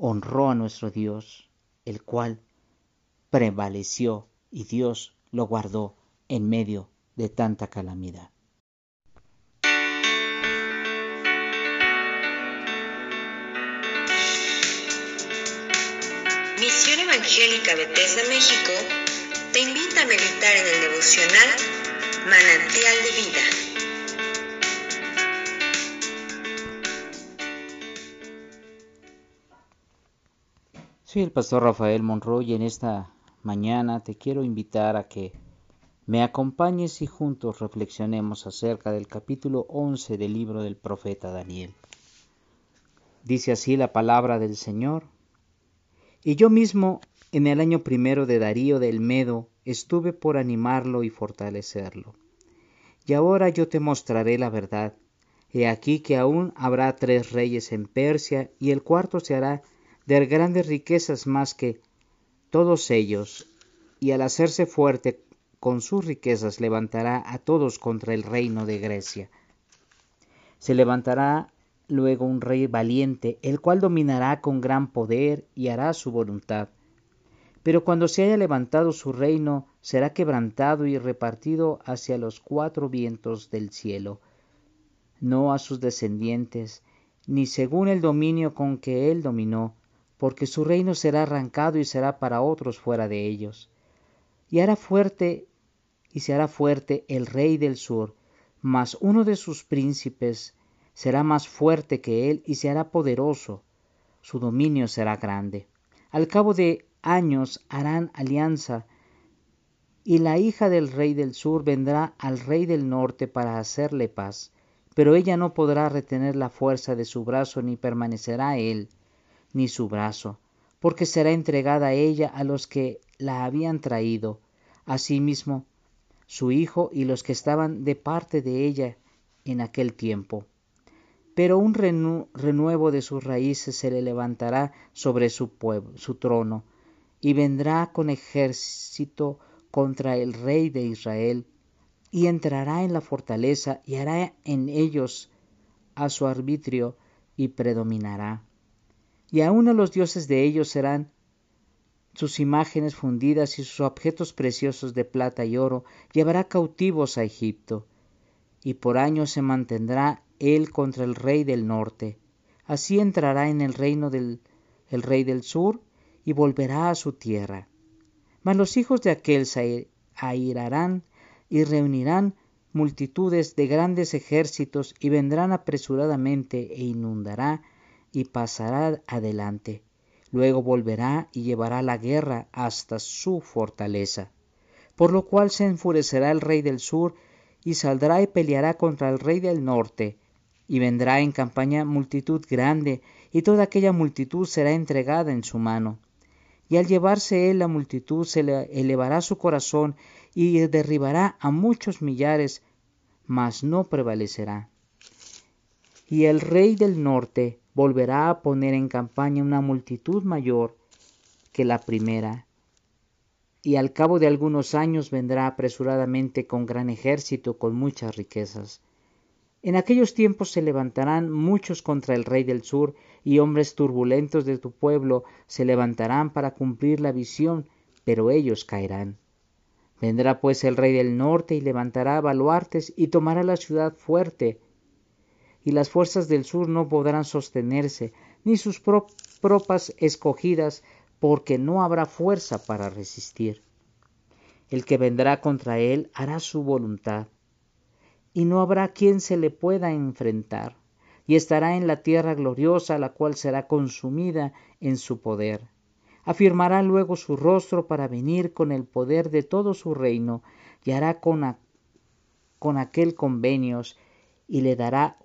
honró a nuestro Dios, el cual prevaleció y Dios lo guardó en medio de tanta calamidad. Misión Evangélica Bethesda México te invita a meditar en el devocional Manantial de Vida. Soy el pastor Rafael Monroy y en esta mañana te quiero invitar a que me acompañes y juntos reflexionemos acerca del capítulo 11 del libro del profeta Daniel. Dice así la palabra del Señor. Y yo mismo, en el año primero de Darío del Medo, estuve por animarlo y fortalecerlo. Y ahora yo te mostraré la verdad. He aquí que aún habrá tres reyes en Persia, y el cuarto se hará de grandes riquezas más que todos ellos, y al hacerse fuerte con sus riquezas levantará a todos contra el reino de Grecia. Se levantará luego un rey valiente, el cual dominará con gran poder y hará su voluntad. Pero cuando se haya levantado su reino, será quebrantado y repartido hacia los cuatro vientos del cielo, no a sus descendientes, ni según el dominio con que él dominó, porque su reino será arrancado y será para otros fuera de ellos. Y hará fuerte y se hará fuerte el rey del sur, mas uno de sus príncipes será más fuerte que él y se hará poderoso, su dominio será grande. Al cabo de años harán alianza, y la hija del rey del sur vendrá al rey del norte para hacerle paz, pero ella no podrá retener la fuerza de su brazo ni permanecerá él ni su brazo, porque será entregada ella a los que la habían traído, asimismo su hijo y los que estaban de parte de ella en aquel tiempo. Pero un renuevo de sus raíces se le levantará sobre su pueblo, su trono, y vendrá con ejército contra el rey de Israel, y entrará en la fortaleza y hará en ellos a su arbitrio y predominará y aun a los dioses de ellos serán sus imágenes fundidas y sus objetos preciosos de plata y oro llevará cautivos a Egipto, y por años se mantendrá él contra el rey del norte. Así entrará en el reino del el rey del sur y volverá a su tierra. Mas los hijos de aquel se airarán y reunirán multitudes de grandes ejércitos y vendrán apresuradamente e inundará y pasará adelante. Luego volverá y llevará la guerra hasta su fortaleza. Por lo cual se enfurecerá el rey del sur y saldrá y peleará contra el rey del norte, y vendrá en campaña multitud grande, y toda aquella multitud será entregada en su mano. Y al llevarse él la multitud se le elevará su corazón y derribará a muchos millares, mas no prevalecerá. Y el rey del norte volverá a poner en campaña una multitud mayor que la primera, y al cabo de algunos años vendrá apresuradamente con gran ejército, con muchas riquezas. En aquellos tiempos se levantarán muchos contra el rey del sur, y hombres turbulentos de tu pueblo se levantarán para cumplir la visión, pero ellos caerán. Vendrá pues el rey del norte y levantará baluartes y tomará la ciudad fuerte, y las fuerzas del sur no podrán sostenerse, ni sus tropas escogidas, porque no habrá fuerza para resistir. El que vendrá contra él hará su voluntad, y no habrá quien se le pueda enfrentar, y estará en la tierra gloriosa, la cual será consumida en su poder. Afirmará luego su rostro para venir con el poder de todo su reino, y hará con, con aquel convenios, y le dará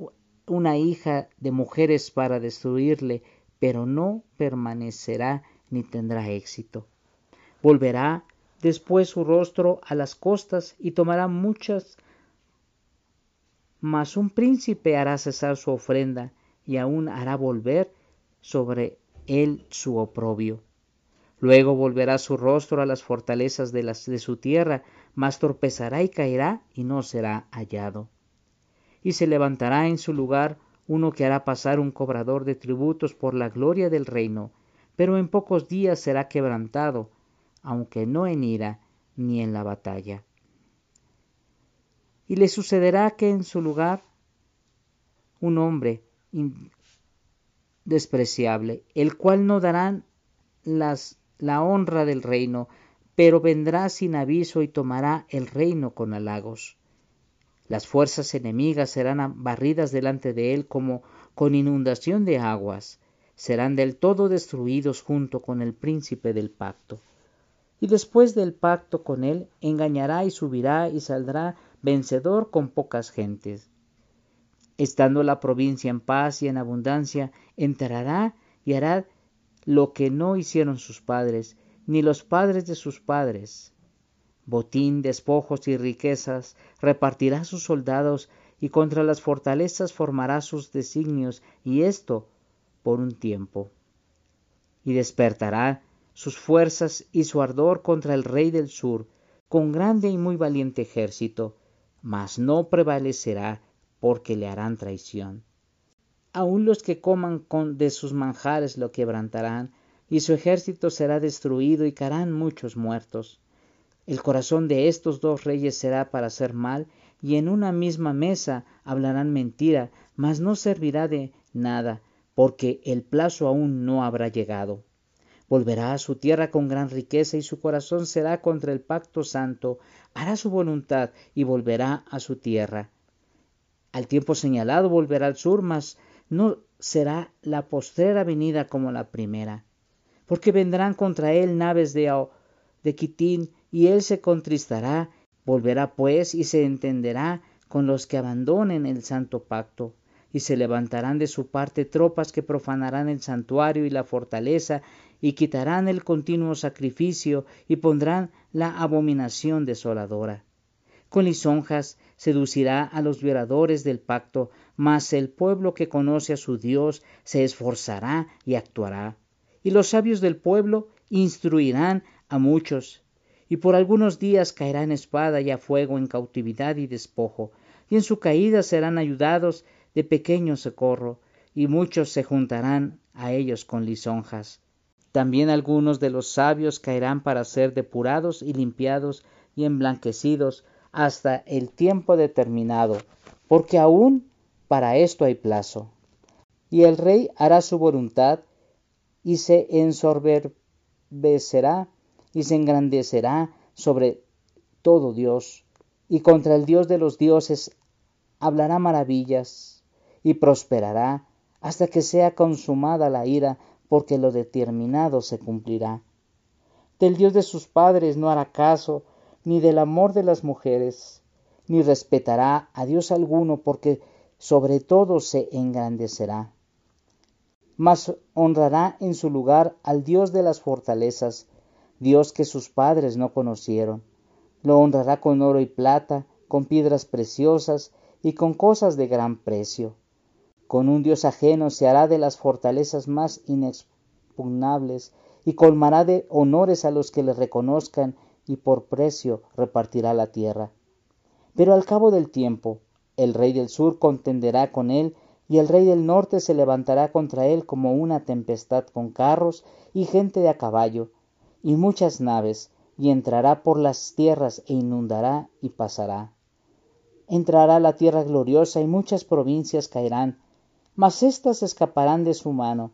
una hija de mujeres para destruirle, pero no permanecerá ni tendrá éxito. Volverá después su rostro a las costas y tomará muchas, mas un príncipe hará cesar su ofrenda y aún hará volver sobre él su oprobio. Luego volverá su rostro a las fortalezas de, las, de su tierra, mas tropezará y caerá y no será hallado y se levantará en su lugar uno que hará pasar un cobrador de tributos por la gloria del reino, pero en pocos días será quebrantado, aunque no en ira ni en la batalla. Y le sucederá que en su lugar un hombre despreciable, el cual no dará las, la honra del reino, pero vendrá sin aviso y tomará el reino con halagos. Las fuerzas enemigas serán barridas delante de él como con inundación de aguas, serán del todo destruidos junto con el príncipe del pacto. Y después del pacto con él, engañará y subirá y saldrá vencedor con pocas gentes. Estando la provincia en paz y en abundancia, entrará y hará lo que no hicieron sus padres, ni los padres de sus padres. Botín, despojos y riquezas repartirá sus soldados y contra las fortalezas formará sus designios, y esto por un tiempo. Y despertará sus fuerzas y su ardor contra el rey del sur, con grande y muy valiente ejército, mas no prevalecerá porque le harán traición. Aun los que coman con de sus manjares lo quebrantarán, y su ejército será destruido y caerán muchos muertos. El corazón de estos dos reyes será para hacer mal, y en una misma mesa hablarán mentira, mas no servirá de nada, porque el plazo aún no habrá llegado. Volverá a su tierra con gran riqueza y su corazón será contra el pacto santo, hará su voluntad y volverá a su tierra. Al tiempo señalado volverá al sur, mas no será la postrera venida como la primera, porque vendrán contra él naves de, de Quitín, y él se contristará, volverá pues y se entenderá con los que abandonen el santo pacto, y se levantarán de su parte tropas que profanarán el santuario y la fortaleza, y quitarán el continuo sacrificio, y pondrán la abominación desoladora. Con lisonjas seducirá a los violadores del pacto, mas el pueblo que conoce a su Dios se esforzará y actuará. Y los sabios del pueblo instruirán a muchos, y por algunos días caerá en espada y a fuego, en cautividad y despojo, y en su caída serán ayudados de pequeño socorro, y muchos se juntarán a ellos con lisonjas. También algunos de los sabios caerán para ser depurados y limpiados y emblanquecidos hasta el tiempo determinado, porque aún para esto hay plazo. Y el rey hará su voluntad y se ensorberbecerá y se engrandecerá sobre todo Dios, y contra el Dios de los dioses hablará maravillas y prosperará hasta que sea consumada la ira, porque lo determinado se cumplirá. Del Dios de sus padres no hará caso, ni del amor de las mujeres, ni respetará a Dios alguno, porque sobre todo se engrandecerá. Mas honrará en su lugar al Dios de las fortalezas, Dios que sus padres no conocieron. Lo honrará con oro y plata, con piedras preciosas y con cosas de gran precio. Con un Dios ajeno se hará de las fortalezas más inexpugnables y colmará de honores a los que le reconozcan y por precio repartirá la tierra. Pero al cabo del tiempo, el rey del sur contenderá con él, y el rey del norte se levantará contra él como una tempestad con carros y gente de a caballo, y muchas naves, y entrará por las tierras e inundará y pasará. Entrará la tierra gloriosa y muchas provincias caerán, mas éstas escaparán de su mano,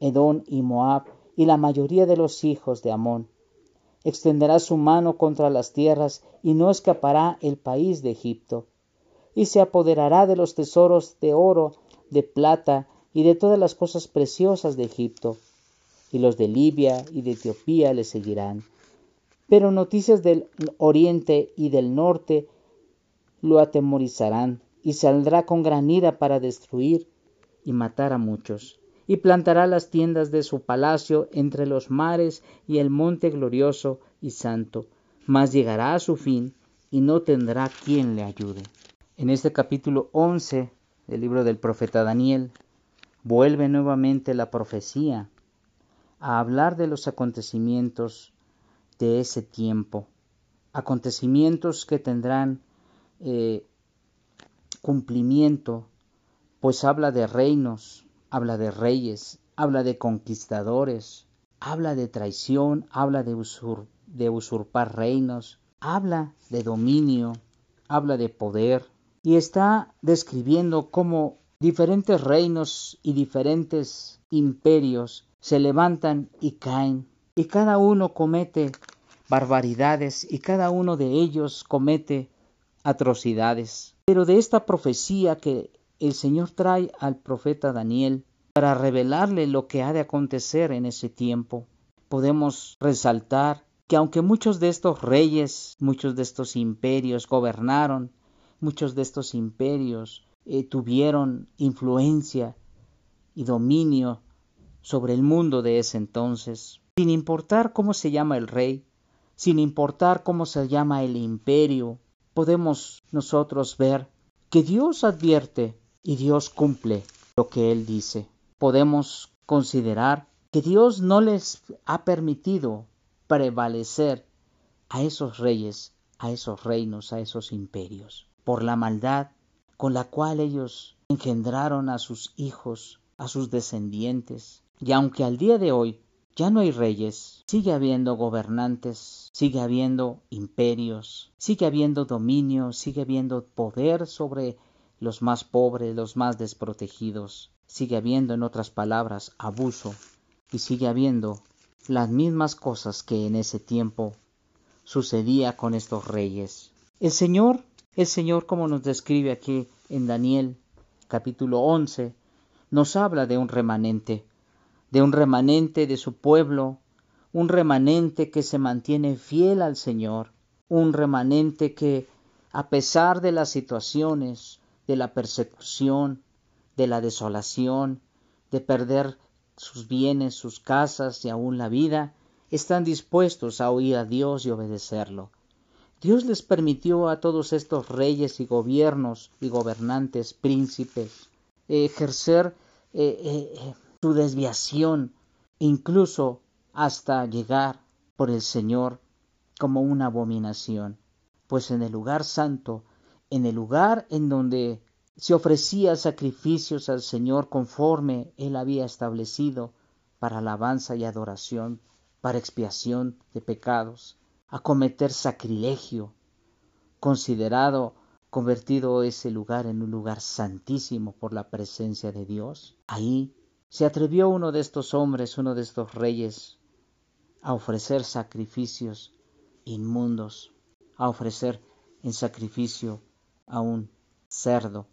Edón y Moab y la mayoría de los hijos de Amón extenderá su mano contra las tierras y no escapará el país de Egipto. Y se apoderará de los tesoros de oro, de plata y de todas las cosas preciosas de Egipto. Y los de Libia y de Etiopía le seguirán. Pero noticias del oriente y del norte lo atemorizarán y saldrá con gran ira para destruir y matar a muchos y plantará las tiendas de su palacio entre los mares y el monte glorioso y santo, mas llegará a su fin y no tendrá quien le ayude. En este capítulo 11 del libro del profeta Daniel, vuelve nuevamente la profecía a hablar de los acontecimientos de ese tiempo, acontecimientos que tendrán eh, cumplimiento, pues habla de reinos, habla de reyes, habla de conquistadores, habla de traición, habla de, de usurpar reinos, habla de dominio, habla de poder. Y está describiendo cómo diferentes reinos y diferentes imperios se levantan y caen y cada uno comete barbaridades y cada uno de ellos comete atrocidades. Pero de esta profecía que el Señor trae al profeta Daniel para revelarle lo que ha de acontecer en ese tiempo, podemos resaltar que aunque muchos de estos reyes, muchos de estos imperios gobernaron, muchos de estos imperios eh, tuvieron influencia y dominio sobre el mundo de ese entonces, sin importar cómo se llama el rey, sin importar cómo se llama el imperio, podemos nosotros ver que Dios advierte y Dios cumple lo que Él dice. Podemos considerar que Dios no les ha permitido prevalecer a esos reyes, a esos reinos, a esos imperios, por la maldad con la cual ellos engendraron a sus hijos, a sus descendientes. Y aunque al día de hoy ya no hay reyes, sigue habiendo gobernantes, sigue habiendo imperios, sigue habiendo dominio, sigue habiendo poder sobre los más pobres, los más desprotegidos, sigue habiendo, en otras palabras, abuso, y sigue habiendo las mismas cosas que en ese tiempo sucedía con estos reyes. El Señor, el Señor, como nos describe aquí en Daniel capítulo 11, nos habla de un remanente, de un remanente de su pueblo, un remanente que se mantiene fiel al Señor, un remanente que, a pesar de las situaciones, de la persecución, de la desolación, de perder sus bienes, sus casas y aún la vida, están dispuestos a oír a Dios y obedecerlo. Dios les permitió a todos estos reyes y gobiernos y gobernantes, príncipes, ejercer eh, eh, desviación, incluso hasta llegar por el Señor como una abominación, pues en el lugar santo, en el lugar en donde se ofrecía sacrificios al Señor conforme Él había establecido para alabanza y adoración, para expiación de pecados, a cometer sacrilegio, considerado convertido ese lugar en un lugar santísimo por la presencia de Dios. Ahí se atrevió uno de estos hombres, uno de estos reyes, a ofrecer sacrificios inmundos, a ofrecer en sacrificio a un cerdo,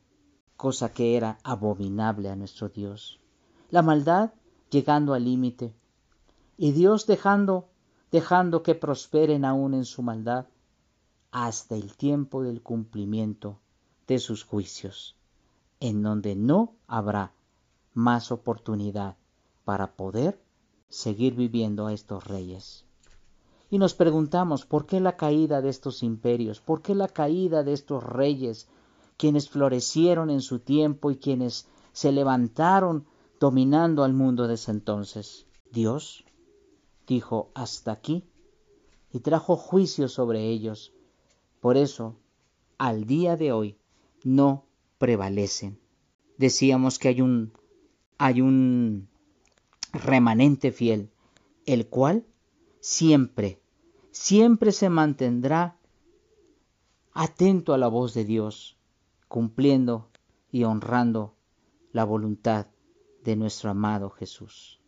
cosa que era abominable a nuestro Dios. La maldad llegando al límite, y Dios dejando, dejando que prosperen aún en su maldad, hasta el tiempo del cumplimiento de sus juicios, en donde no habrá más oportunidad para poder seguir viviendo a estos reyes. Y nos preguntamos por qué la caída de estos imperios, por qué la caída de estos reyes, quienes florecieron en su tiempo y quienes se levantaron dominando al mundo desde entonces. Dios dijo hasta aquí y trajo juicio sobre ellos. Por eso, al día de hoy, no prevalecen. Decíamos que hay un hay un remanente fiel, el cual siempre, siempre se mantendrá atento a la voz de Dios, cumpliendo y honrando la voluntad de nuestro amado Jesús.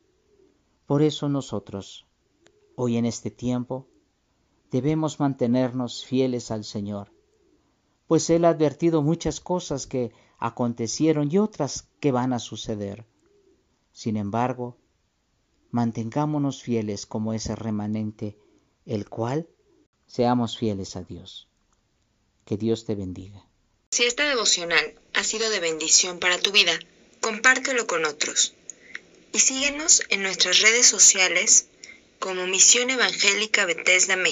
Por eso nosotros, hoy en este tiempo, debemos mantenernos fieles al Señor, pues Él ha advertido muchas cosas que acontecieron y otras que van a suceder. Sin embargo, mantengámonos fieles como ese remanente, el cual seamos fieles a Dios. Que Dios te bendiga. Si esta devocional ha sido de bendición para tu vida, compártelo con otros. Y síguenos en nuestras redes sociales como Misión Evangélica Bethesda México.